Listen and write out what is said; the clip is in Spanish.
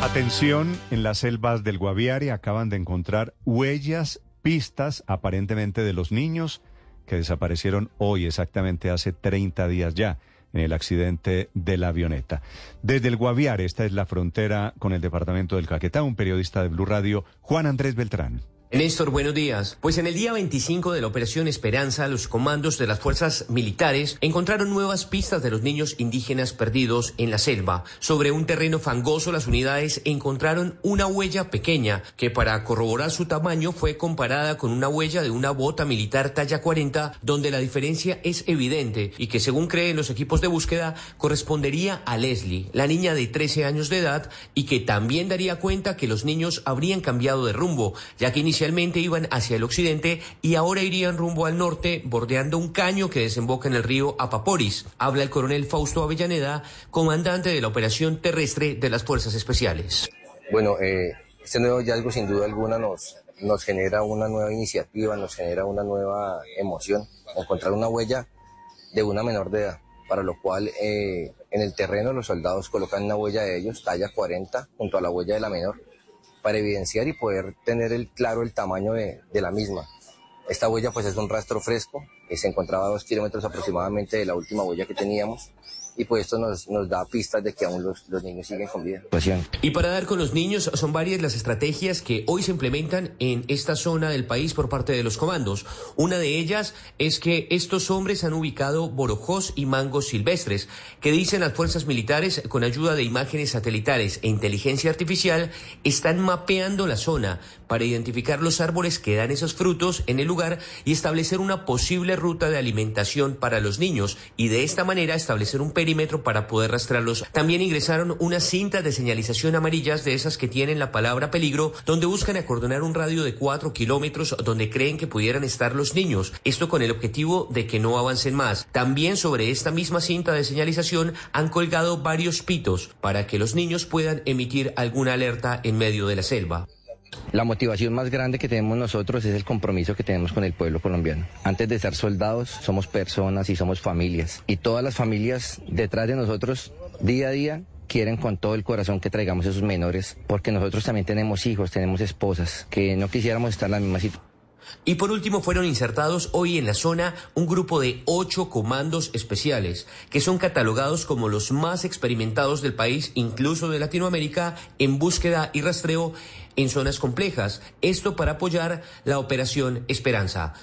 Atención, en las selvas del Guaviare acaban de encontrar huellas, pistas aparentemente de los niños que desaparecieron hoy, exactamente hace 30 días ya, en el accidente de la avioneta. Desde el Guaviare, esta es la frontera con el departamento del Caquetá, un periodista de Blue Radio, Juan Andrés Beltrán. Néstor, buenos días. Pues en el día 25 de la Operación Esperanza, los comandos de las fuerzas militares encontraron nuevas pistas de los niños indígenas perdidos en la selva. Sobre un terreno fangoso, las unidades encontraron una huella pequeña que para corroborar su tamaño fue comparada con una huella de una bota militar talla 40, donde la diferencia es evidente y que según creen los equipos de búsqueda correspondería a Leslie, la niña de 13 años de edad y que también daría cuenta que los niños habrían cambiado de rumbo, ya que inicialmente iban hacia el occidente y ahora irían rumbo al norte, bordeando un caño que desemboca en el río Apaporis. Habla el coronel Fausto Avellaneda, comandante de la operación terrestre de las Fuerzas Especiales. Bueno, eh, este nuevo hallazgo sin duda alguna nos, genera una nueva iniciativa, nos genera una nueva emoción, encontrar una huella de una menor de edad, para lo cual eh, en el terreno los soldados colocan una huella de ellos, talla 40, junto a la huella de la menor, para evidenciar y poder tener el claro el tamaño de, de la misma. Esta huella pues es un rastro fresco que se encontraba a dos kilómetros aproximadamente de la última huella que teníamos y pues esto nos, nos da pistas de que aún los, los niños siguen con vida. Y para dar con los niños son varias las estrategias que hoy se implementan en esta zona del país por parte de los comandos. Una de ellas es que estos hombres han ubicado borojos y mangos silvestres, que dicen las fuerzas militares con ayuda de imágenes satelitales e inteligencia artificial están mapeando la zona para identificar los árboles que dan esos frutos en el lugar y establecer una posible ruta de alimentación para los niños y de esta manera establecer un perímetro para poder rastrearlos. También ingresaron unas cintas de señalización amarillas de esas que tienen la palabra peligro, donde buscan acordonar un radio de cuatro kilómetros donde creen que pudieran estar los niños. Esto con el objetivo de que no avancen más. También sobre esta misma cinta de señalización han colgado varios pitos para que los niños puedan emitir alguna alerta en medio de la selva. La motivación más grande que tenemos nosotros es el compromiso que tenemos con el pueblo colombiano. Antes de ser soldados, somos personas y somos familias. Y todas las familias detrás de nosotros, día a día, quieren con todo el corazón que traigamos esos menores, porque nosotros también tenemos hijos, tenemos esposas, que no quisiéramos estar en la misma situación. Y por último fueron insertados hoy en la zona un grupo de ocho comandos especiales, que son catalogados como los más experimentados del país, incluso de Latinoamérica, en búsqueda y rastreo en zonas complejas. Esto para apoyar la operación Esperanza.